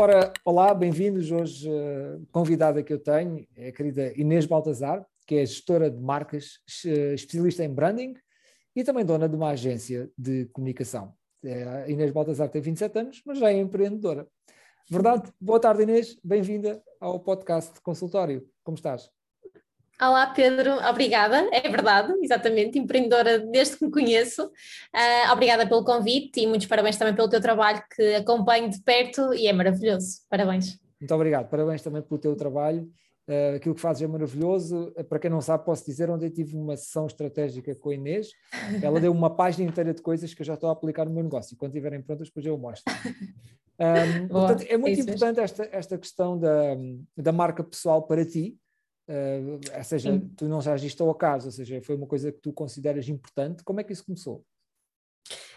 Ora, olá, bem-vindos. Hoje, uh, convidada que eu tenho é a querida Inês Baltazar, que é gestora de marcas, especialista em branding e também dona de uma agência de comunicação. É, a Inês Baltazar tem 27 anos, mas já é empreendedora. Verdade? Boa tarde, Inês. Bem-vinda ao podcast Consultório. Como estás? Olá, Pedro. Obrigada. É verdade, exatamente. Empreendedora desde que me conheço. Uh, obrigada pelo convite e muitos parabéns também pelo teu trabalho que acompanho de perto e é maravilhoso. Parabéns. Muito obrigado. Parabéns também pelo teu trabalho. Uh, aquilo que fazes é maravilhoso. Para quem não sabe, posso dizer onde eu tive uma sessão estratégica com a Inês. Ela deu uma página inteira de coisas que eu já estou a aplicar no meu negócio. Quando estiverem prontas, depois eu mostro. Um, portanto, é muito é importante esta, esta questão da, da marca pessoal para ti, Uh, ou seja, Sim. tu não já agiste ao acaso, ou seja, foi uma coisa que tu consideras importante. Como é que isso começou?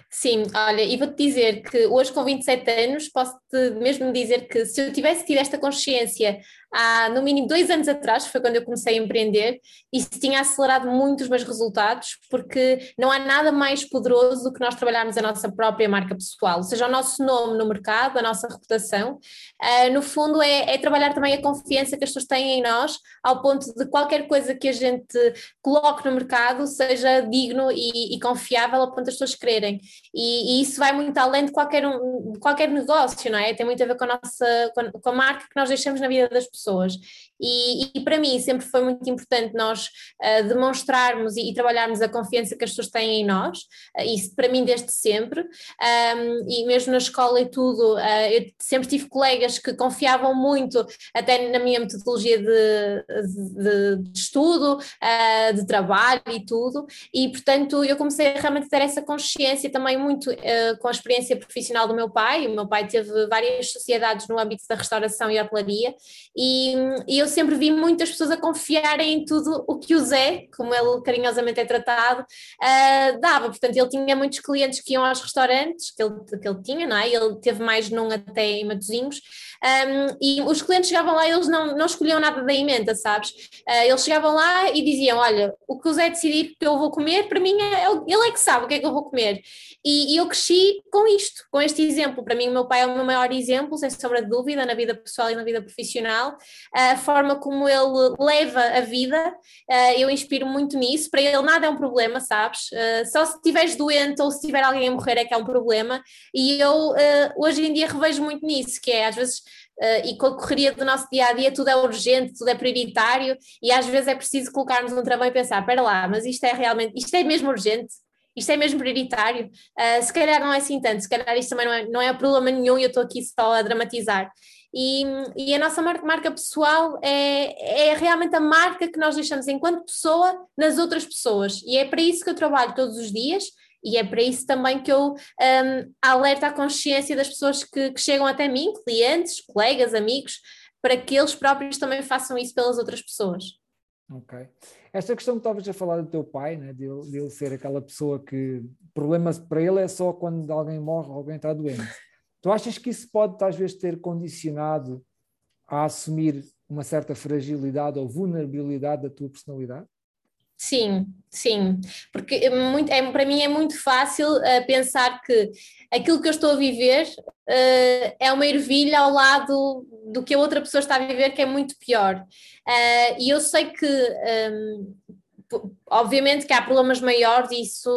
Sim, olha, e vou-te dizer que hoje com 27 anos posso-te mesmo dizer que se eu tivesse tido esta consciência há no mínimo dois anos atrás, foi quando eu comecei a empreender, isso tinha acelerado muito os meus resultados, porque não há nada mais poderoso do que nós trabalharmos a nossa própria marca pessoal, ou seja, o nosso nome no mercado, a nossa reputação. Uh, no fundo, é, é, trabalhar também a confiança que as pessoas têm em nós, ao ponto de qualquer coisa que a gente coloque no mercado seja digno e, e confiável, ao ponto das pessoas quererem. E, e, isso vai muito além de qualquer, um, qualquer negócio, não é? Tem muito a ver com a nossa com a, com a marca que nós deixamos na vida das pessoas pessoas. E, e, para mim sempre foi muito importante nós uh, demonstrarmos e, e, trabalharmos a confiança que as pessoas têm em nós, uh, isso para mim desde sempre, um, e mesmo na escola e tudo, uh, eu sempre tive colegas que confiavam muito até na minha metodologia de, de, de estudo, de trabalho e tudo, e portanto eu comecei a realmente ter essa consciência também muito com a experiência profissional do meu pai, o meu pai teve várias sociedades no âmbito da restauração e hotelaria, e e, eu sempre vi muitas pessoas a confiarem em tudo o que o Zé, como ele carinhosamente é tratado, uh, dava. Portanto, ele tinha muitos clientes que iam aos restaurantes que ele, que ele tinha, não é? Ele teve mais num até em Matozinhos, um, e os clientes chegavam lá e eles não, não escolhiam nada da emenda, sabes? Uh, eles chegavam lá e diziam: Olha, o que o Zé decidir que eu vou comer, para mim, é, ele é que sabe o que é que eu vou comer. E, e eu cresci com isto, com este exemplo. Para mim, o meu pai é o meu maior exemplo, sem sombra de dúvida, na vida pessoal e na vida profissional a forma como ele leva a vida, uh, eu inspiro muito nisso. Para ele nada é um problema, sabes? Uh, só se estiveres doente ou se tiver alguém a morrer é que é um problema. E eu hoje em dia revejo muito nisso, que é às vezes. Uh, e com a correria do nosso dia a dia tudo é urgente, tudo é prioritário e às vezes é preciso colocarmos um travão e pensar, espera lá, mas isto é realmente, isto é mesmo urgente, isto é mesmo prioritário, uh, se calhar não é assim tanto, se calhar isto também não é, não é problema nenhum e eu estou aqui só a dramatizar. E, e a nossa marca, marca pessoal é, é realmente a marca que nós deixamos enquanto pessoa nas outras pessoas. E é para isso que eu trabalho todos os dias e é para isso também que eu um, alerto a consciência das pessoas que, que, chegam até mim, clientes, colegas, amigos, para que eles próprios também façam isso pelas outras pessoas. Ok. Esta questão que estavas a falar do teu pai, né, de, ele, de ele ser aquela pessoa que problema para ele é só quando alguém morre ou alguém está doente. Tu achas que isso pode, às vezes, ter condicionado a assumir uma certa fragilidade ou vulnerabilidade da tua personalidade? Sim, sim, porque é muito, é, para mim é muito fácil uh, pensar que aquilo que eu estou a viver uh, é uma ervilha ao lado do que a outra pessoa está a viver, que é muito pior. Uh, e eu sei que, um, obviamente, que há problemas maiores, e isso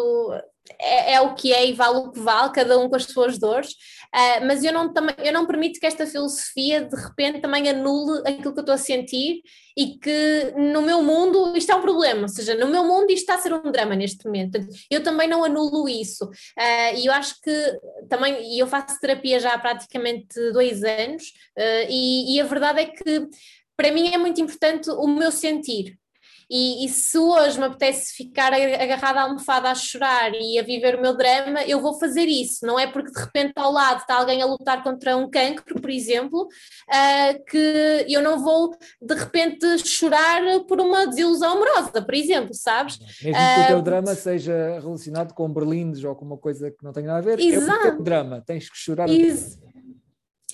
é, é, o que é e vale o que vale, cada um com as suas dores, uh, mas eu não, eu não permito que esta filosofia de repente também anule aquilo que eu estou a sentir e que no meu mundo isto é um problema, ou seja, no meu mundo isto está a ser um drama neste momento. Eu também não anulo isso. Uh, e eu acho que também, e eu faço terapia já há praticamente dois anos, uh, e, e a verdade é que para mim é muito importante o meu sentir. E, e, se hoje me apetece ficar agarrada à almofada a chorar e a viver o meu drama, eu vou fazer isso. Não é porque de repente ao lado está alguém a lutar contra um cancro, por exemplo, uh, que eu não vou de repente chorar por uma desilusão amorosa, por exemplo, sabes? Mesmo que uh, o teu ah, drama seja relacionado com berlindes ou com uma coisa que não tem nada a ver, exato. é o teu drama, tens que chorar.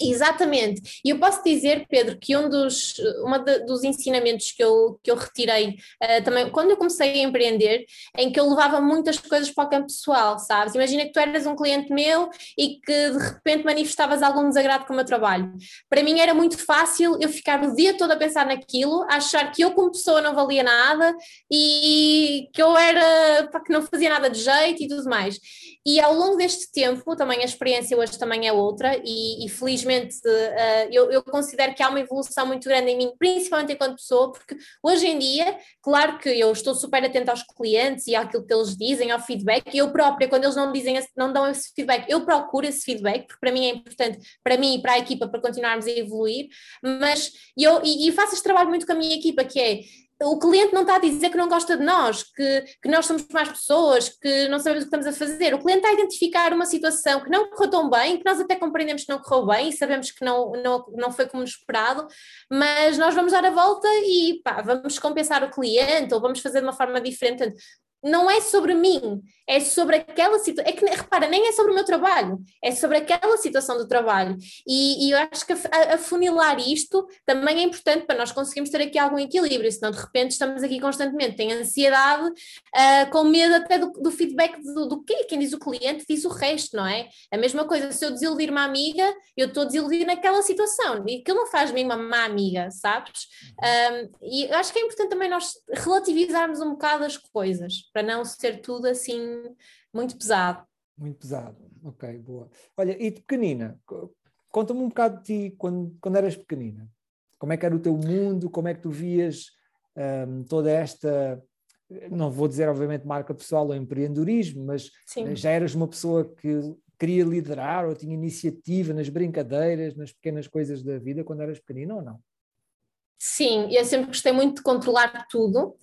Exatamente. E eu posso dizer, Pedro, que um dos, uma de, dos ensinamentos que eu, que eu retirei uh, também, quando eu comecei a empreender, em que eu levava muitas coisas para o campo pessoal, sabes? Imagina que tu eras um cliente meu e que de repente manifestavas algum desagrado com o meu trabalho. Para mim era muito fácil eu ficar o dia todo a pensar naquilo, a achar que eu como pessoa não valia nada e que eu era, pá, que não fazia nada de jeito e tudo mais. E ao longo deste tempo, também a experiência hoje também é outra e, e felizmente uh, eu, eu, considero que há uma evolução muito grande em mim, principalmente enquanto pessoa, porque hoje em dia, claro que eu estou super atenta aos clientes e àquilo que eles dizem, ao feedback, e eu própria, quando eles não dizem, não dão esse feedback, eu procuro esse feedback, porque para mim é importante, para mim e para a equipa, para continuarmos a evoluir, mas eu, e, e faço este trabalho muito com a minha equipa, que é o cliente não está a dizer que não gosta de nós, que, que nós somos mais pessoas, que não sabemos o que estamos a fazer. O cliente está a identificar uma situação que não correu tão bem, que nós até compreendemos que não correu bem e sabemos que não, não, não foi como esperado, mas nós vamos dar a volta e pá, vamos compensar o cliente ou vamos fazer de uma forma diferente não é sobre mim, é sobre aquela situação. É que, repara, nem é sobre o meu trabalho, é sobre aquela situação do trabalho. E, e eu acho que afunilar isto também é importante para nós conseguirmos ter aqui algum equilíbrio, senão de repente estamos aqui constantemente em ansiedade, uh, com medo até do, do feedback do, do quê? Quem diz o cliente diz o resto, não é? A mesma coisa, se eu desiludir uma amiga, eu estou a desiludir naquela situação, e aquilo não faz de mim uma má amiga, sabes? Um, e eu acho que é importante também nós relativizarmos um bocado as coisas para não ser tudo assim muito pesado. Muito pesado, ok, boa. Olha, e de pequenina, conta-me um bocado de ti quando, quando eras pequenina. Como é que era o teu mundo? Como é que tu vias um, toda esta, não vou dizer obviamente marca pessoal ou empreendedorismo, mas Sim. já eras uma pessoa que queria liderar ou tinha iniciativa nas brincadeiras, nas pequenas coisas da vida quando eras pequenina ou não? Sim, eu sempre gostei muito de controlar tudo.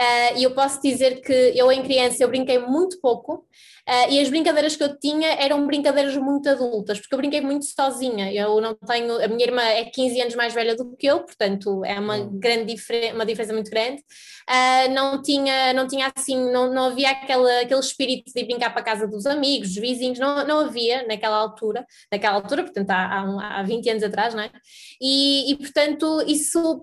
Uh, e eu posso dizer que eu em criança eu brinquei muito pouco. Uh, e as brincadeiras que eu tinha eram brincadeiras muito adultas, porque eu brinquei muito sozinha, eu não tenho, a minha irmã é 15 anos mais velha do que eu, portanto é uma grande diferença, uma diferença muito grande, uh, não tinha, não tinha assim, não, não havia aquela, aquele espírito de brincar para a casa dos amigos, dos vizinhos, não, não havia naquela altura, naquela altura, portanto há, há, há 20 anos atrás, não é? E, e portanto isso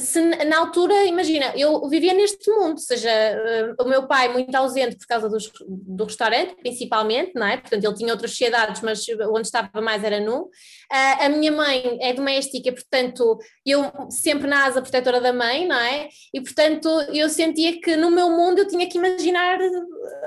se na altura, imagina, eu vivia neste mundo, ou seja, uh, o meu pai muito ausente por causa dos, do restaurante, principalmente, não é? Portanto, ele tinha outras sociedades, mas onde estava mais era nu. Uh, a minha mãe é doméstica, portanto, eu sempre na asa protetora da mãe, não é? E, portanto, eu sentia que no meu mundo eu tinha que imaginar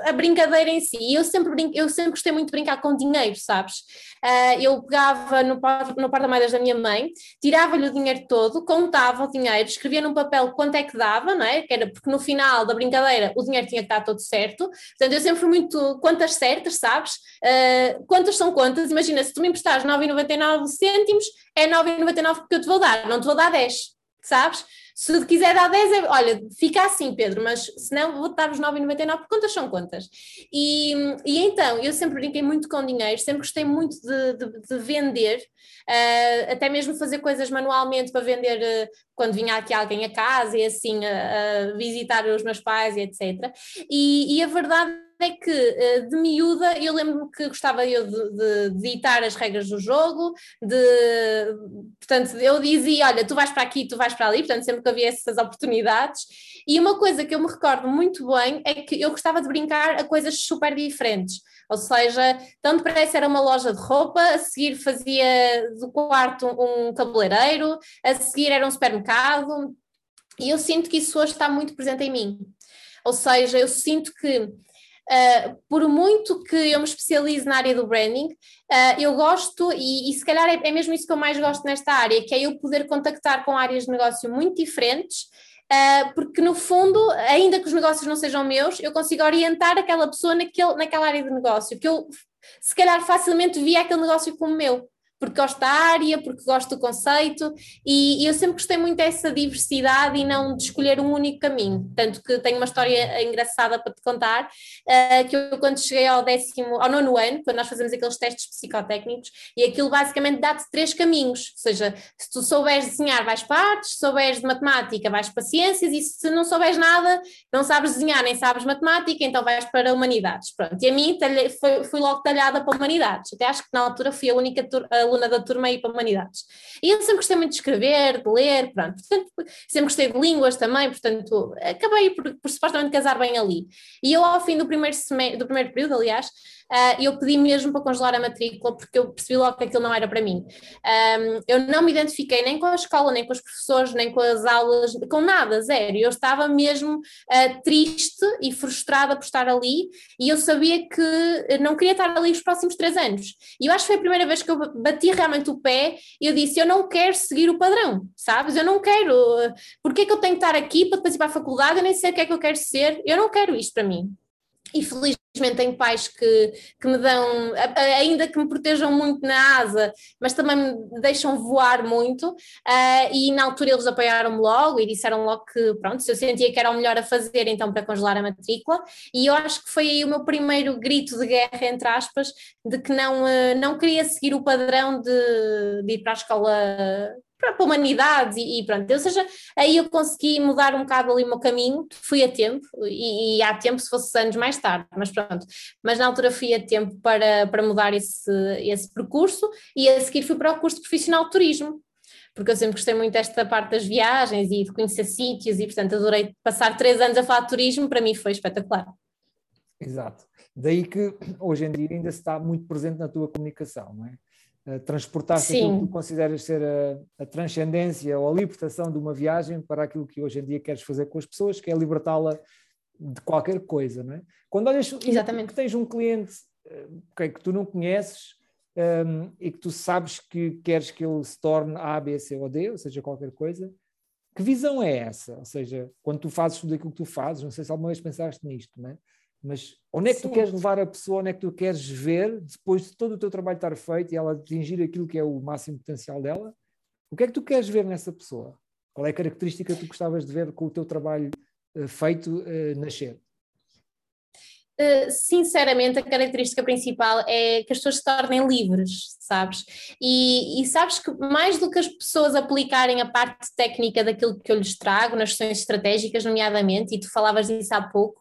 a brincadeira em si. E eu sempre, brin eu sempre gostei muito de brincar com dinheiro, sabes? Uh, eu pegava no, no porta-moedas da minha mãe, tirava-lhe o dinheiro todo, contava o dinheiro, escrevia num papel quanto é que dava, não é? Que era porque no final da brincadeira o dinheiro tinha que estar todo certo. Portanto, eu sempre fui muito quantas certas, sabes? Uh, quantas são quantas? Imagina, se tu me emprestares 9,99 cêntimos, é 9,99 porque eu te vou dar, não te vou dar 10, sabes? Se quiser dar 10, é, olha, fica assim, Pedro, mas se não, vou dar os 9,99 porque contas são contas. E, e então, eu sempre brinquei muito com dinheiro, sempre gostei muito de, de, de vender, uh, até mesmo fazer coisas manualmente para vender uh, quando vinha aqui alguém a casa e assim, uh, visitar os meus pais e etc. E, e a verdade é que eh, de miúda eu lembro-me que gostava eu de, de, de ditar as regras do jogo, de portanto eu dizia, olha, tu vais para aqui, tu vais para ali, portanto sempre que havia essas oportunidades, e uma coisa que eu me recordo muito bem é que eu gostava de brincar a coisas super diferentes, ou seja, tanto parece era uma loja de roupa, a seguir fazia do quarto um cabeleireiro, a seguir era um supermercado, e eu sinto que isso hoje está muito presente em mim. Ou seja, eu sinto que Uh, por muito que eu me especialize na área do branding, uh, eu gosto, e, e se calhar é, é, mesmo isso que eu mais gosto nesta área, que é eu poder contactar com áreas de negócio muito diferentes, uh, porque no fundo, ainda que os negócios não sejam meus, eu consigo orientar aquela pessoa naquele, naquela área de negócio, que eu se calhar facilmente via aquele negócio como meu porque gosto da área, porque gosto do conceito e, eu sempre gostei muito dessa diversidade e não de escolher um único caminho. Tanto que tenho uma história engraçada para te contar, uh, que eu quando cheguei ao décimo, ao nono ano, quando nós fazemos aqueles testes psicotécnicos, e aquilo basicamente dá-te três caminhos, ou seja, se tu souberes desenhar vais para artes, se souberes de matemática vais para ciências e se não souberes nada, não sabes desenhar nem sabes matemática, então vais para humanidades. Pronto, e a mim fui, fui logo talhada para humanidades, até acho que na altura fui a única aluna da turma e para Humanidades. E eu sempre gostei muito de escrever, de ler, pronto. Portanto, sempre gostei de línguas também, portanto, acabei por, por supostamente casar bem ali. E eu, ao fim do primeiro, do primeiro período, aliás, uh, eu pedi mesmo para congelar a matrícula porque eu percebi logo que aquilo não era para mim. Eu não me identifiquei nem com a escola, nem com os professores, nem com as aulas, com nada, zero. Eu estava mesmo uh, triste e frustrada por estar ali e eu sabia que não queria estar ali os próximos três anos. E eu acho que foi a primeira vez que eu bati realmente o pé e eu disse: Eu não quero seguir o padrão, sabes? Eu não quero. Porque é que eu tenho que estar aqui para depois ir para a faculdade? Eu nem sei o que é que eu quero ser. Eu não quero isto para mim e felizmente tenho pais que, que me dão, ainda que me protejam muito na asa, mas também me deixam voar muito, uh, e na altura eles apoiaram-me logo e disseram logo que, pronto, se eu sentia que era o melhor a fazer, então para congelar a matrícula, e eu acho que foi aí o meu primeiro grito de guerra, entre aspas, de que não, uh, não queria seguir o padrão de, de ir para a escola para a humanidade e, e, pronto, ou seja, aí eu consegui mudar um bocado ali o meu caminho, fui a tempo e, e há tempo se fosse anos mais tarde, mas pronto, mas na altura fui a tempo para, para mudar esse, esse percurso e a seguir fui para o curso profissional de turismo, porque eu sempre gostei muito desta parte das viagens e de conhecer sítios e portanto adorei passar três anos a falar de turismo, para mim foi espetacular. Exato, daí que hoje em dia ainda se está muito presente na tua comunicação, não é? Transportar-se aquilo que tu consideras ser a, a, transcendência ou a libertação de uma viagem para aquilo que hoje em dia queres fazer com as pessoas, que é libertá-la de qualquer coisa, não é? Quando olhas Exatamente. que tens um cliente okay, que tu não conheces um, e que tu sabes que queres que ele se torne A, B, C ou D, ou seja, qualquer coisa, que visão é essa? Ou seja, quando tu fazes tudo aquilo que tu fazes, não sei se alguma vez pensaste nisto, não é? Mas onde é que Sim. tu queres levar a pessoa, onde é que tu queres ver, depois de todo o teu trabalho estar feito e ela atingir aquilo que é o máximo potencial dela? O que é que tu queres ver nessa pessoa? Qual é a característica que tu gostavas de ver com o teu trabalho uh, feito uh, nascer? Uh, sinceramente, a característica principal é que as pessoas se tornem livres, sabes? E, e, sabes que mais do que as pessoas aplicarem a parte técnica daquilo que eu lhes trago, nas sessões estratégicas, nomeadamente, e tu falavas disso há pouco,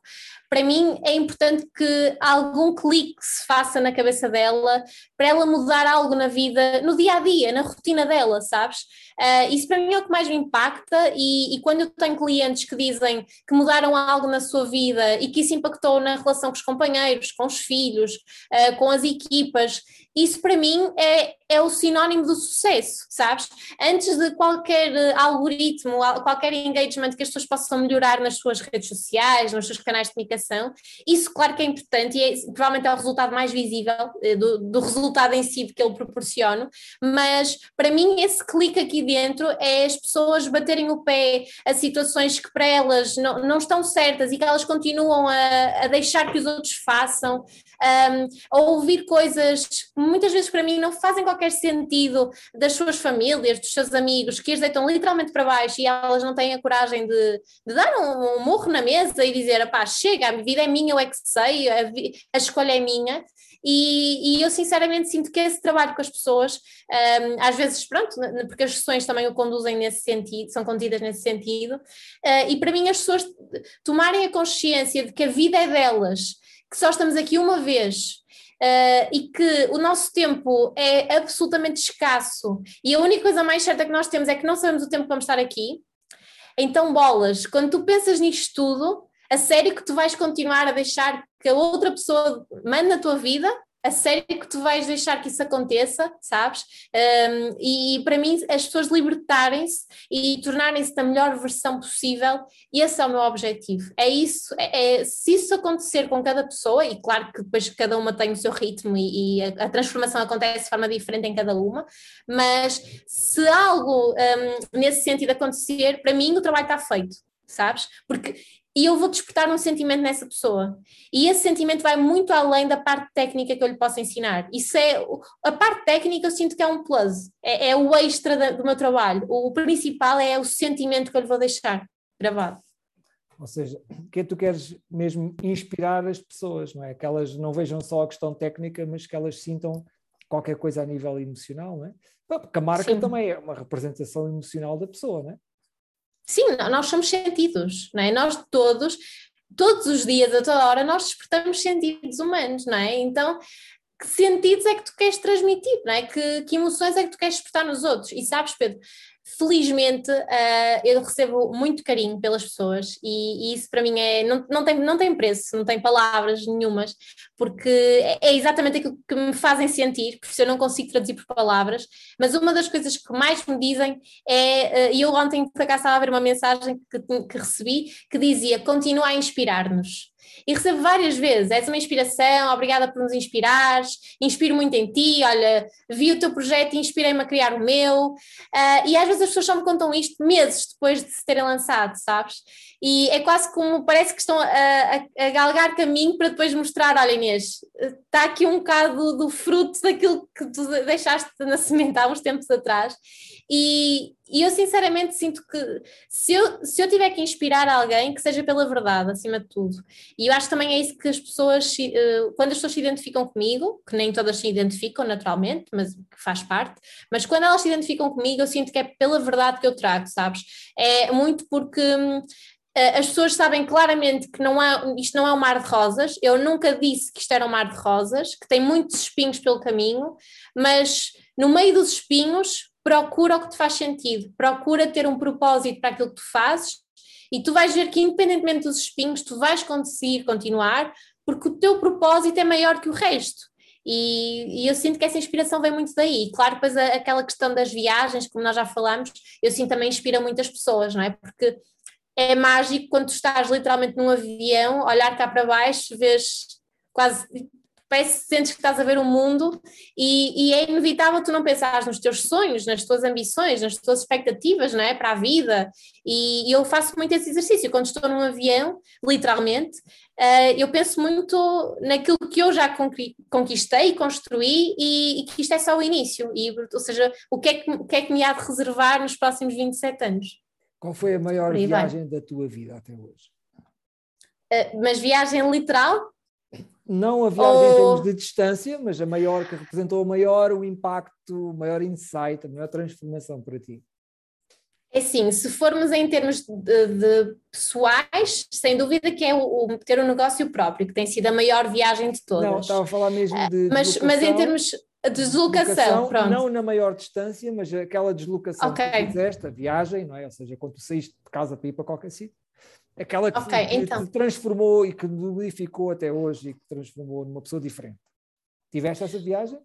para mim é importante que algum clique se faça na cabeça dela para ela mudar algo na vida, no dia a dia, na rotina dela, sabes? Uh, isso para mim é o que mais me impacta. E, e, quando eu tenho clientes que dizem que mudaram algo na sua vida e que isso impactou na relação com os companheiros, com os filhos, uh, com as equipas, isso para mim é, é o sinónimo do sucesso, sabes? Antes de qualquer eh, algoritmo, qualquer engagement que as pessoas possam melhorar nas suas redes sociais, nos seus canais de comunicação, isso claro que é importante e é, provavelmente é o resultado mais visível eh, do, do resultado em si que ele proporciona, mas para mim esse clique aqui dentro é as pessoas baterem o pé a situações que para elas não, não estão certas e que elas continuam a, a deixar que os outros façam, um, a ouvir coisas que muitas vezes para mim não fazem qualquer sentido das suas famílias, dos seus amigos, que as deitam literalmente para baixo e elas não têm a coragem de, de dar um, um morro na mesa e dizer, pá, chega, a vida é minha, eu é que sei, a, a escolha é minha. E, e, eu sinceramente sinto que esse trabalho com as pessoas, um, às vezes, pronto, porque as sessões também o conduzem nesse sentido, são conduzidas nesse sentido, uh, e para mim as pessoas tomarem a consciência de que a vida é delas que só estamos aqui uma vez uh, e que o nosso tempo é absolutamente escasso e a única coisa mais certa que nós temos é que não sabemos o tempo que vamos estar aqui. Então, bolas, quando tu pensas nisto tudo, a sério que tu vais continuar a deixar que a outra pessoa mande na tua vida? A sério que tu vais deixar que isso aconteça, sabes? Um, e para mim, as pessoas libertarem-se e tornarem-se da melhor versão possível, esse é o meu objetivo. É isso, é, é, se isso acontecer com cada pessoa, e claro que depois cada uma tem o seu ritmo e, e a, a, transformação acontece de forma diferente em cada uma, mas se algo um, nesse sentido acontecer, para mim o trabalho está feito sabes? Porque e eu vou despertar um sentimento nessa pessoa. E esse sentimento vai muito além da parte técnica que eu lhe posso ensinar. Isso é a parte técnica eu sinto que é um plus, é, é o extra da, do meu trabalho. O, o principal é o sentimento que eu lhe vou deixar gravado. Ou seja, que tu queres mesmo inspirar as pessoas, não é? Que elas não vejam só a questão técnica, mas que elas sintam qualquer coisa a nível emocional, não é? Porque a marca Sim. também é uma representação emocional da pessoa, não é? Sim, nós somos sentidos, não é? Nós todos, todos os dias, a toda hora, nós despertamos sentidos humanos, não é? Então, que sentidos é que tu queres transmitir, não é? Que, que emoções é que tu queres despertar nos outros? E sabes, Pedro, felizmente uh, eu recebo muito carinho pelas pessoas e, e, isso para mim é, não, não, tem, não tem preço, não tem palavras nenhumas, porque é, é exatamente aquilo que me fazem sentir, porque eu não consigo traduzir por palavras, mas uma das coisas que mais me dizem é, uh, e eu ontem por acaso estava a ver uma mensagem que, que recebi que dizia, continua a inspirar-nos. E recebo várias vezes, és uma inspiração, obrigada por nos inspirares, inspiro muito em ti, olha, vi o teu projeto e inspirei-me a criar o meu. Uh, e às vezes as pessoas só me contam isto meses depois de se terem lançado, sabes? E é quase como, parece que estão a, a, a galgar caminho para depois mostrar, olha Inês, está aqui um bocado do, fruto daquilo que tu deixaste na semente há uns tempos atrás. E, e, eu sinceramente sinto que se eu, se eu tiver que inspirar alguém, que seja pela verdade, acima de tudo. E eu acho também é isso que as pessoas, eh, quando as pessoas se identificam comigo, que nem todas se identificam naturalmente, mas que faz parte, mas quando elas se identificam comigo, eu sinto que é pela verdade que eu trago, sabes? É muito porque hum, as pessoas sabem claramente que não há, isto não é um mar de rosas. Eu nunca disse que isto era um mar de rosas, que tem muitos espinhos pelo caminho, mas no meio dos espinhos procura o que te faz sentido, procura ter um propósito para aquilo que tu fazes e tu vais ver que, independentemente dos espinhos, tu vais conseguir continuar porque o teu propósito é maior que o resto. E, e, eu sinto que essa inspiração vem muito daí. Claro, depois a, aquela questão das viagens, como nós já falamos, eu sinto também inspira muitas pessoas, não é? Porque é mágico quando tu estás literalmente num avião, olhar cá para baixo, vês quase parece que sentes que estás a ver o mundo e, e, é inevitável tu não pensares nos teus sonhos, nas tuas ambições, nas tuas expectativas, não é? Para a vida. E, e eu faço muito esse exercício. Quando estou num avião, literalmente, uh, eu penso muito naquilo que eu já conquistei, construí e, e, que isto é só o início. E, ou seja, o que, é que, o que é que me há de reservar nos próximos 27 anos? Qual foi a maior viagem da tua vida até hoje? Uh, mas viagem literal? Não a viagem oh. em termos de distância, mas a maior que representou o maior o impacto, o maior insight, a maior transformação para ti. É sim, se formos em termos de, de pessoais, sem dúvida que é o, o, ter um negócio próprio, que tem sido a maior viagem de todas. Não, estava a falar mesmo ah, de. Mas, mas em termos de deslocação, deslocação pronto. Não na maior distância, mas aquela deslocação okay. que tu fizeste, a viagem, não é? Ou seja, quando tu saíste de casa para ir para qualquer sítio, Aquela que, okay, então. transformou e que modificou até hoje e que transformou numa pessoa diferente. Tiveste essa viagem?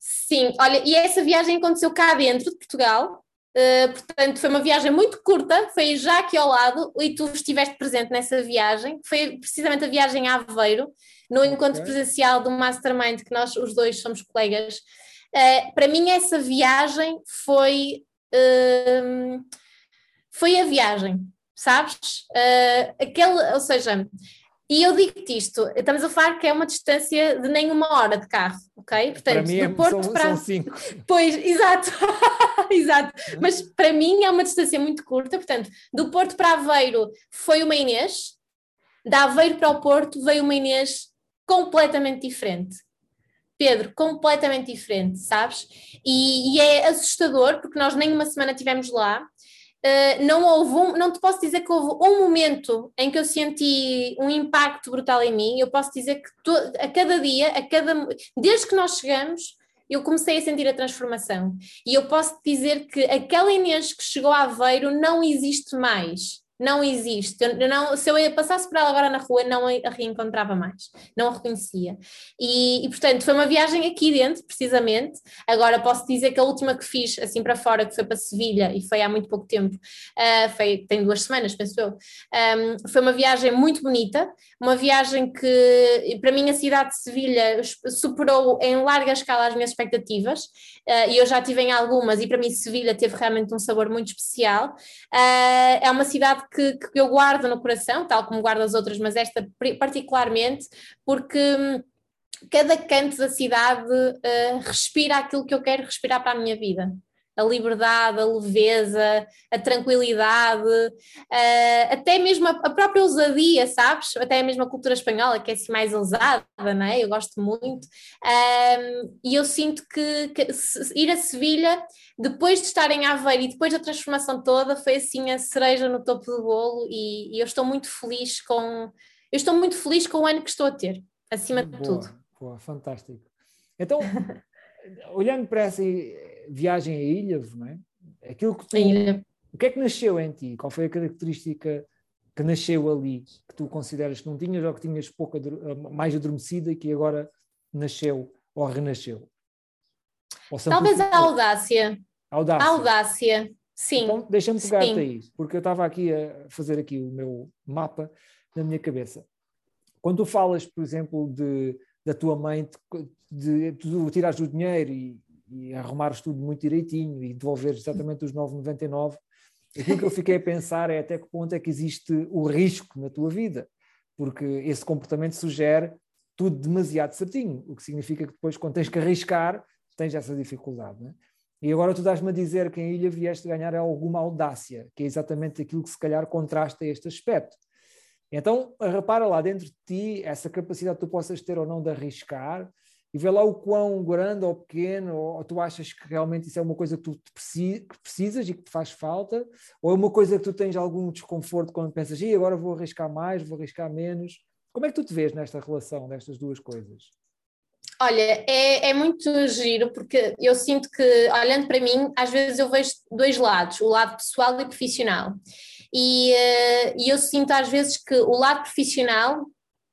Sim, olha, e essa viagem aconteceu cá dentro de Portugal, uh, portanto foi uma viagem muito curta, foi já aqui ao lado, e tu estiveste presente nessa viagem, foi precisamente a viagem a Aveiro, no encontro okay. presencial do Mastermind, que nós os dois somos colegas. Uh, para mim essa viagem foi, uh, foi a viagem, sabes? Uh, aquele, ou seja, e eu digo-te isto, estamos a falar que é uma distância de nem uma hora de carro, ok? Portanto, para mim é, do Porto são, para... são cinco. Pois, exato, exato. Mas para mim é uma distância muito curta, portanto, do Porto para Aveiro foi uma Inês, da Aveiro para o Porto veio uma Inês completamente diferente. Pedro, completamente diferente, sabes? E, e é assustador porque nós nem uma semana tivemos lá Uh, não houve um, não te posso dizer que houve um momento em que eu senti um impacto brutal em mim, eu posso dizer que to, a cada dia, a cada, desde que nós chegamos, eu comecei a sentir a transformação. E eu posso dizer que aquela Inês que chegou a Aveiro não existe mais não existe. Eu não, se eu passasse por ela agora na rua, não a reencontrava mais, não a reconhecia. E, e, portanto, foi uma viagem aqui dentro, precisamente. Agora posso dizer que a última que fiz, assim para fora, que foi para Sevilha, e foi há muito pouco tempo, uh, foi, tem duas semanas, penso eu, um, foi uma viagem muito bonita, uma viagem que, para mim, a cidade de Sevilha superou em larga escala as minhas expectativas, uh, e eu já tive em algumas, e para mim, Sevilha teve realmente um sabor muito especial. Uh, é uma cidade que, que eu guardo no coração, tal como guardo as outras, mas esta particularmente, porque hum, cada canto da cidade uh, respira aquilo que eu quero respirar para a minha vida. A liberdade, a leveza, a tranquilidade, uh, até mesmo a, a, própria ousadia, sabes? Até mesmo a cultura espanhola, que é assim mais ousada, não é? Eu gosto muito. Uh, e eu sinto que, que ir a Sevilha depois de estar em Aveiro e depois da transformação toda, foi assim a cereja no topo do bolo e, e eu estou muito feliz com eu estou muito feliz com o ano que estou a ter, acima boa, de tudo. Boa, fantástico. Então, olhando para essa viagem a Ilhavo, não é? Aquilo que tu, o que é que nasceu em ti? Qual foi a característica que nasceu ali que tu consideras que não tinhas ou que tinhas pouco, mais adormecida e que agora nasceu ou renasceu? Ou Talvez a audácia. Audácia. A audácia, sim. Então, deixa-me pegar-te aí, porque eu estava aqui a fazer aqui o meu mapa na minha cabeça. Quando tu falas, por exemplo, de, da tua mãe, de, de, de tirares o dinheiro e, e arrumares tudo muito direitinho e devolveres exatamente os 9,99, aquilo que eu fiquei a pensar é até que ponto é que existe o risco na tua vida, porque esse comportamento sugere tudo demasiado certinho, o que significa que depois, quando tens que arriscar, tens essa dificuldade. Né? E agora tu dás-me a dizer que em Ilha vieste ganhar alguma audácia, que é exatamente aquilo que se calhar contrasta este aspecto. Então, repara lá dentro de ti essa capacidade que tu possas ter ou não de arriscar e vê lá o quão grande ou pequeno, ou, tu achas que realmente isso é uma coisa que tu precisas e que te faz falta, ou é uma coisa que tu tens algum desconforto quando pensas, e agora vou arriscar mais, vou arriscar menos. Como é que tu te vês nesta relação, nestas duas coisas? Olha, é, é muito giro porque eu sinto que, olhando para mim, às vezes eu vejo dois lados, o lado pessoal e profissional. E, uh, e eu sinto às vezes que o lado profissional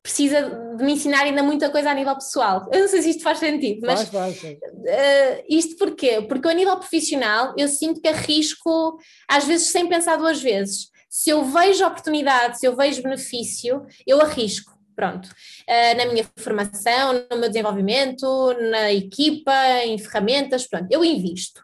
precisa de me ensinar ainda muita coisa a nível pessoal. Eu não sei se isto faz sentido, mas faz, faz, uh, isto porquê? Porque a nível profissional eu sinto que arrisco, às vezes sem pensar duas vezes. Se eu vejo oportunidade, se eu vejo benefício, eu arrisco pronto, uh, na minha formação, no meu desenvolvimento, na equipa, em ferramentas, pronto, eu invisto.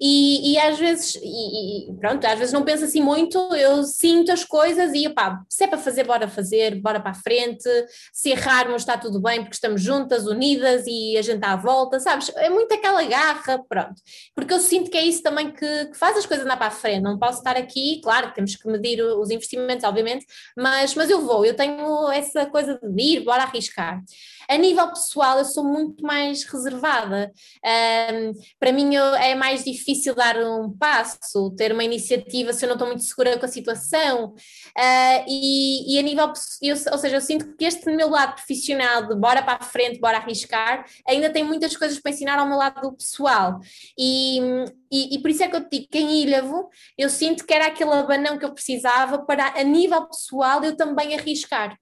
E, e às vezes, e, e, pronto, às vezes não penso assim muito, eu sinto as coisas e pá, se é para fazer, bora fazer, bora para a frente, se errarmos está tudo bem porque estamos juntas, unidas e a gente está à volta, sabes? É muito aquela garra, pronto. Porque eu sinto que é isso também que, que faz as coisas andar para a frente, não posso estar aqui, claro, temos que medir os investimentos, obviamente, mas, mas eu vou, eu tenho essa coisa de ir, bora arriscar. A nível pessoal, eu sou muito mais reservada. Um, para mim é mais difícil dar um passo, ter uma iniciativa se eu não estou muito segura com a situação. Uh, e, e, a nível, eu, ou seja, eu sinto que este meu lado profissional de bora para a frente, bora arriscar, ainda tem muitas coisas para ensinar ao meu lado pessoal. E, e, e, por isso é que eu te digo que em Ilhavo eu sinto que era aquele abanão que eu precisava para, a nível pessoal, eu também arriscar.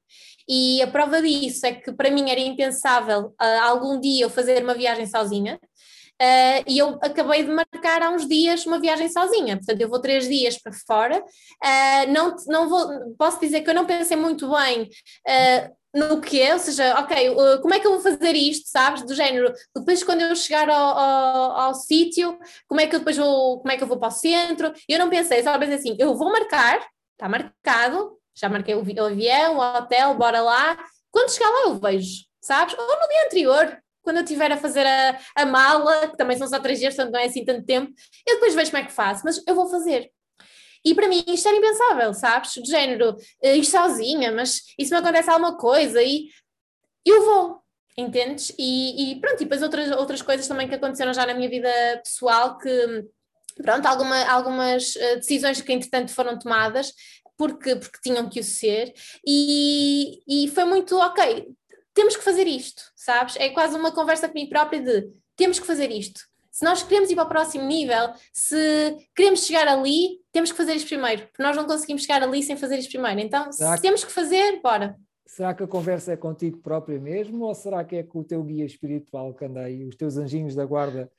E a prova disso é que para mim era impensável uh, algum dia eu fazer uma viagem sozinha. Uh, e eu acabei de marcar há uns dias uma viagem sozinha, portanto eu vou três dias para fora, uh, não, não vou, posso dizer que eu não pensei muito bem no que é, ou seja, ok, como é que eu vou fazer isto, sabes, do género, depois quando eu chegar ao, ao, ao sítio, como é que eu depois vou, como é que eu vou para o centro, eu não pensei, só pensei assim, eu vou marcar, está marcado, já marquei o avião, o hotel, bora lá. Quando chegar lá eu vejo, sabes? Ou no dia anterior, quando eu estiver a fazer a, a mala, que também são só três dias, portanto não é assim tanto tempo, eu depois vejo como é que faço, mas eu vou fazer. E para mim isto era impensável, sabes? De género, eh, ir sozinha, mas e se me acontece alguma coisa? E eu vou, entendes? E, e pronto, e depois outras, outras coisas também que aconteceram já na minha vida pessoal que pronto, alguma, algumas eh, decisões que entretanto foram tomadas porque, porque tinham que o ser, e, e foi muito ok, temos que fazer isto, sabes? É quase uma conversa comigo própria de temos que fazer isto. Se nós queremos ir para o próximo nível, se queremos chegar ali, temos que fazer isto primeiro, porque nós não conseguimos chegar ali sem fazer isto primeiro. Então, será se que, temos que fazer, bora. Será que a conversa é contigo própria mesmo, ou será que é com o teu guia espiritual que anda aí, os teus anjinhos da guarda?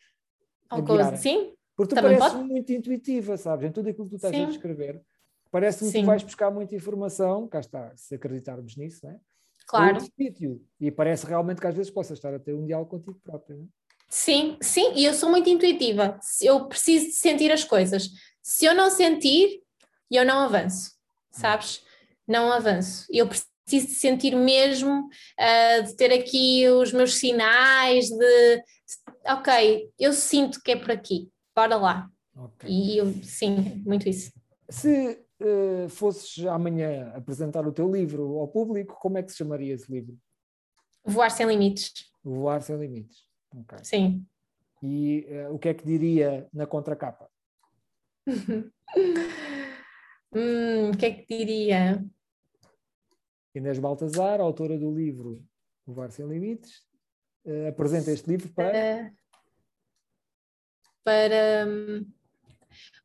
Coisa, sim. Porque tu Também pareces pode? muito intuitiva, sabes? Em tudo aquilo que tu estás sim. a descrever. Parece-me que vais buscar muita informação, cá está, se acreditarmos nisso, não é? Claro. Sítio, e parece realmente que às vezes possas estar a ter um diálogo contigo próprio, não é? Sim, sim, e eu sou muito intuitiva. Eu preciso de sentir as coisas. Se eu não sentir, eu não avanço, sabes? Não avanço. Eu preciso de sentir mesmo, uh, de ter aqui os meus sinais, de ok, eu sinto que é por aqui, bora lá. Okay. E eu, sim, muito isso. Se uh, fosses amanhã apresentar o teu livro ao público, como é que se chamaria esse livro? Voar Sem Limites. Voar Sem Limites. Okay. Sim. E uh, o que é que diria na contracapa? hum, o que é que diria? Inês Baltazar, autora do livro Voar Sem Limites, uh, apresenta este livro para. Uh, para,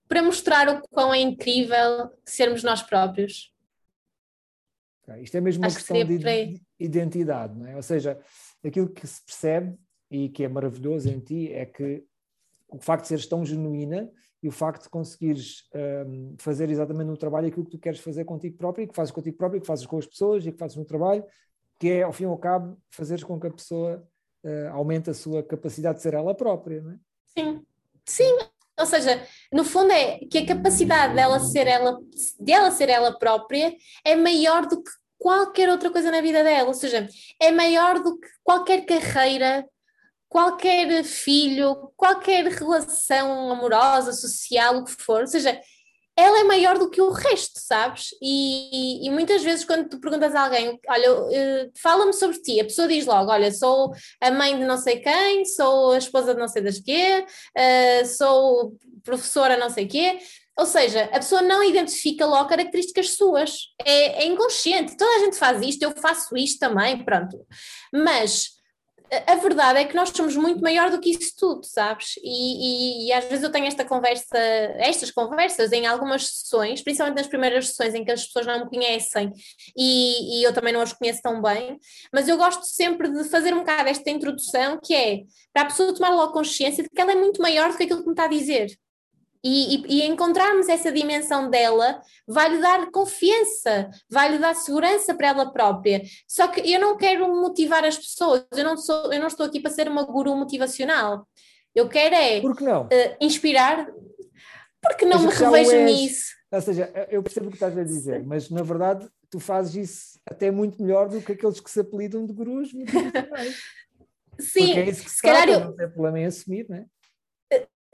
para mostrar o quão é incrível sermos nós próprios. Okay. Isto é mesmo uma Acho questão que de identidade, não é? Ou seja, aquilo que se percebe e que é maravilhoso em ti é que o facto de seres tão genuína e o facto de conseguires um, fazer exatamente no trabalho aquilo que tu queres fazer contigo próprio e que fazes contigo próprio, que fazes com as pessoas e que fazes no trabalho, que é, ao fim e ao cabo, fazeres com que a pessoa uh, aumente a sua capacidade de ser ela própria, não é? Sim, sim. Ou seja, no fundo é que a capacidade dela ser ela, dela ser ela própria é maior do que qualquer outra coisa na vida dela, ou seja, é maior do que qualquer carreira, qualquer filho, qualquer relação amorosa, social, o que for, ou seja, ela é maior do que o resto, sabes? E, e, muitas vezes, quando tu perguntas a alguém, olha, uh, fala-me sobre ti, a pessoa diz logo: olha, sou a mãe de não sei quem, sou a esposa de não sei das quê, uh, sou professora não sei quê. Ou seja, a pessoa não identifica logo características suas, é, é inconsciente. Toda a gente faz isto, eu faço isto também, pronto. Mas a verdade é que nós somos muito maior do que isso tudo, sabes? E, e, e, às vezes eu tenho esta conversa, estas conversas em algumas sessões, principalmente nas primeiras sessões em que as pessoas não me conhecem e, e eu também não as conheço tão bem, mas eu gosto sempre de fazer um bocado esta introdução que é para a pessoa tomar logo consciência de que ela é muito maior do que aquilo que me está a dizer. E, e, e, encontrarmos essa dimensão dela vai-lhe dar confiança, vai-lhe dar segurança para ela própria. Só que eu não quero motivar as pessoas, eu não, sou, eu não estou aqui para ser uma guru motivacional. Eu quero é Por que não? Uh, inspirar, porque não me revejo nisso. Ou seja, eu percebo o que estás a dizer, mas na verdade tu fazes isso até muito melhor do que aqueles que se apelidam de gurus motivacionais. Sim, Porque é isso que se, calhar eu... não tem problema em assumir, não é?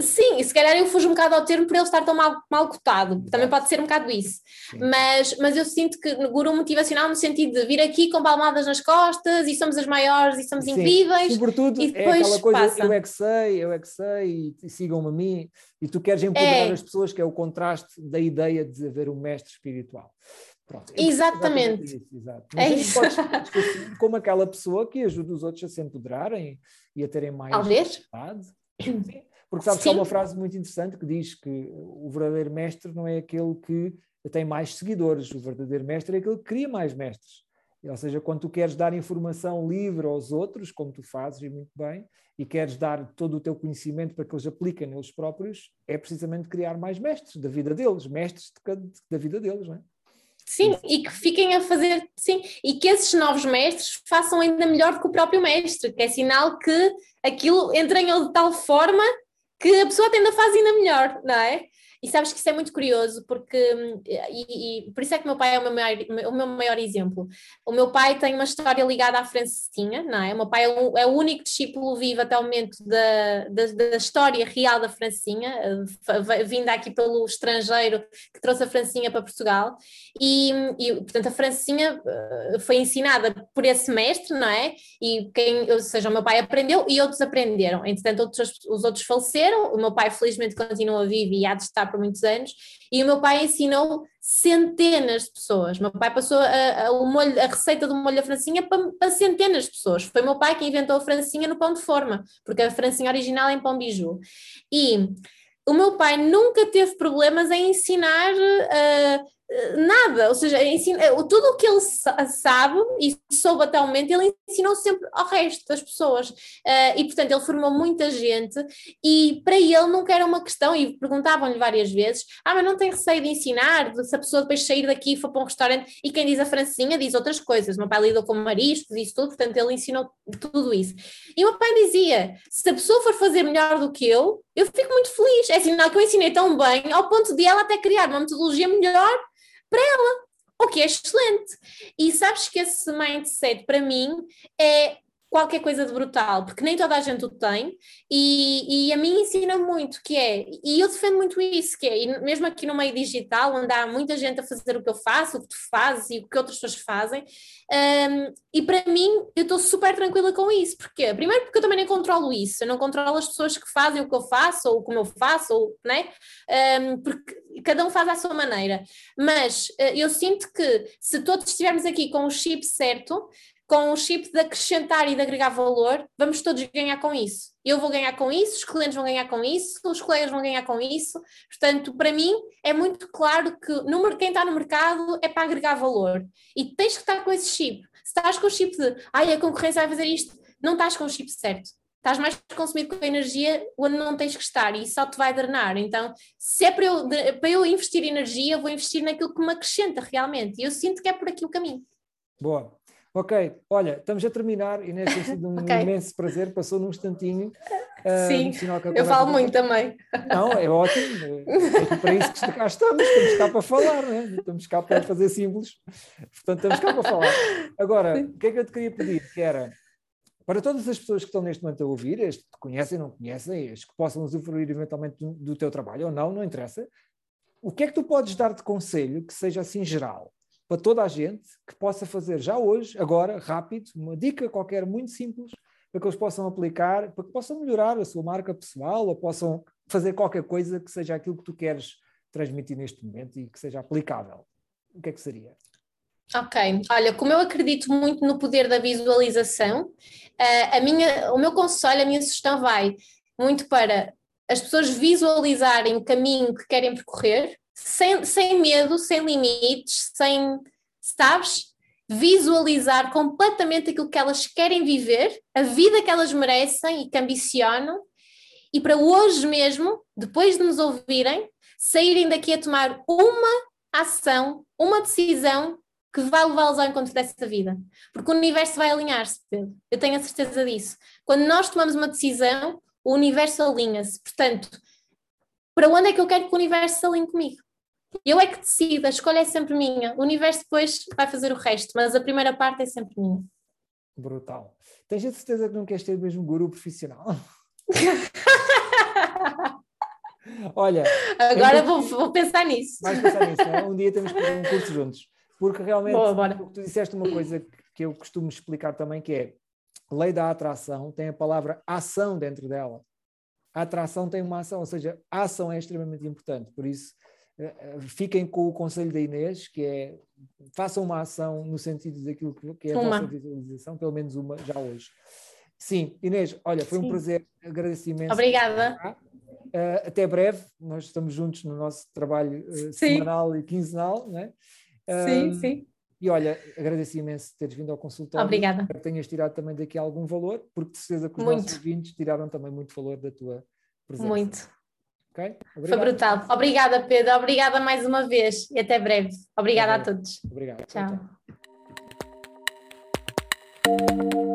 Sim, e se calhar eu fujo um bocado ao termo por ele estar tão mal, mal cotado, também pode ser um bocado isso. Mas, mas eu sinto que no guru motivacional, no sentido de vir aqui com palmadas nas costas e somos as maiores e somos Sim. incríveis. Sobretudo, e depois é aquela coisa, passa. eu é que sei, eu é que sei, e, sigam-me a mim, e tu queres empoderar é. as pessoas, que é o contraste da ideia de haver um mestre espiritual. Pronto, exatamente. Isso, exato. Mas é isso. Podes, como aquela pessoa que ajuda os outros a se empoderarem e a terem mais Talvez. Sim. Porque sabes que há uma frase muito interessante que diz que o verdadeiro mestre não é aquele que tem mais seguidores, o verdadeiro mestre é aquele que cria mais mestres. Ou seja, quando tu queres dar informação livre aos outros, como tu fazes e muito bem, e queres dar todo o teu conhecimento para que eles apliquem neles próprios, é precisamente criar mais mestres da vida deles, mestres de, da vida deles, não é? Sim, e que fiquem a fazer, sim, e que esses novos mestres façam ainda melhor do que o próprio mestre, que é sinal que aquilo entra em ele de tal forma que a pessoa ainda faz ainda melhor, não é? E sabes que isso é muito curioso, porque, e, e, por isso é que meu pai é o meu, maior, o meu maior exemplo. O meu pai tem uma história ligada à Francinha, não é? O meu pai é o, é o único discípulo vivo até o momento da, da, da, história real da Francinha, vinda aqui pelo estrangeiro que trouxe a Francinha para Portugal. E, e, portanto, a Francinha eh, foi ensinada por esse mestre, não é? E quem, ou seja, o meu pai aprendeu e outros aprenderam. Entretanto, outros, os outros faleceram. O meu pai, felizmente, continua vivo e há de estar por muitos anos, e o meu pai ensinou centenas de pessoas. O meu pai passou a, a, o molho, a receita do molho da francinha para, para, centenas de pessoas. Foi meu pai que inventou a francinha no pão de forma, porque a francinha original é em pão biju. E o meu pai nunca teve problemas em ensinar uh, nada, ou seja, ensina, tudo o que ele sabe e soube até o momento, ele ensinou sempre ao resto das pessoas. Uh, e, portanto, ele formou muita gente e para ele nunca era uma questão, e perguntavam-lhe várias vezes: ah, mas não tem receio de ensinar, se a pessoa depois sair daqui e for para um restaurante, e quem diz a francinha diz outras coisas. O meu pai lidou com mariscos, isso tudo, portanto, ele ensinou tudo isso. E o meu pai dizia: se a pessoa for fazer melhor do que eu, eu fico muito feliz. É sinal que eu ensinei tão bem, ao ponto de ela até criar uma metodologia melhor para ela, o que é excelente. E sabes que esse mindset para mim é qualquer coisa de brutal, porque nem toda a gente o tem, e, e a mim ensina muito, que é, e eu defendo muito isso, que é, mesmo aqui no meio digital, onde há muita gente a fazer o que eu faço, o que tu fazes e o que outras pessoas fazem, um, e para mim eu estou super tranquila com isso, porque primeiro porque eu também nem controlo isso, eu não controlo as pessoas que fazem o que eu faço, ou como eu faço, ou, né? Um, porque cada um faz à sua maneira, mas uh, eu sinto que se todos estivermos aqui com o chip certo, com o chip de acrescentar e de agregar valor, vamos todos ganhar com isso. Eu vou ganhar com isso, os clientes vão ganhar com isso, os colegas vão ganhar com isso. Portanto, para mim, é muito claro que no, quem está no mercado é para agregar valor. E tens que estar com esse chip. Se estás com o chip de, ai, a concorrência vai fazer isto, não estás com o chip certo. Estás mais consumido com a energia onde não tens que estar e só te vai drenar. Então, se é para eu, para eu investir energia, vou investir naquilo que me acrescenta realmente. E eu sinto que é por aqui o caminho. Boa. Ok, olha, estamos a terminar. Inês, tem sido um okay. imenso prazer, passou num instantinho. Ah, Sim, uh, eu falo muito também. Não, é ótimo, é, é para isso que cá estamos, estamos cá para falar, né? estamos cá para fazer símbolos, portanto estamos cá para falar. Agora, o que é que eu te queria pedir? Que era, para todas as pessoas que estão neste momento a ouvir, as que te conhecem, não conhecem, as que possam usufruir eventualmente do, do teu trabalho ou não, não interessa, o que é que tu podes dar de conselho que seja assim geral? Para toda a gente que possa fazer já hoje, agora, rápido, uma dica qualquer muito simples para que eles possam aplicar, para que possam melhorar a sua marca pessoal ou possam fazer qualquer coisa que seja aquilo que tu queres transmitir neste momento e que seja aplicável. O que é que seria? Ok, olha, como eu acredito muito no poder da visualização, eh, a minha, o meu conselho, a minha sugestão vai muito para as pessoas visualizarem o caminho que querem percorrer, sem, sem medo, sem limites, sem, sabes? Visualizar completamente aquilo que elas querem viver, a vida que elas merecem e que ambicionam, e para hoje mesmo, depois de nos ouvirem, saírem daqui a tomar uma ação, uma decisão que vai levá-los ao encontro dessa vida. Porque o universo vai alinhar-se, Pedro. Eu tenho a certeza disso. Quando nós tomamos uma decisão, o universo alinha-se. Portanto, para onde é que eu quero que o universo se alinhe comigo? Eu é que decido, a escolha é sempre minha. O universo depois vai fazer o resto, mas a primeira parte é sempre minha. Brutal. Tens a certeza que não queres ter mesmo guru profissional? Olha. Agora vou, vou, pensar nisso. Vais pensar nisso, é? Um dia temos que fazer um curso juntos. Porque realmente, Boa, tu disseste uma coisa que eu costumo explicar também, que é lei da atração tem a palavra ação dentro dela. A atração tem uma ação, ou seja, a ação é extremamente importante. Por isso, fiquem com o conselho da Inês, que é façam uma ação no sentido daquilo que é a uma. vossa visualização, pelo menos uma já hoje. Sim, Inês, olha, foi sim. um prazer, agradeço imenso. Obrigada. Uh, até breve, nós estamos juntos no nosso trabalho uh, semanal e quinzenal, né? Uh, sim, sim. E olha, agradeço imenso teres vindo ao consultório. Obrigada. Espero que tenhas tirado também daqui algum valor, porque de certeza que os muito. nossos ouvintes tiraram também muito valor da tua presença. Muito. Okay? Foi brutal. Obrigada, Pedro. Obrigada mais uma vez e até breve. Obrigada a todos. Obrigado. Tchau. tchau.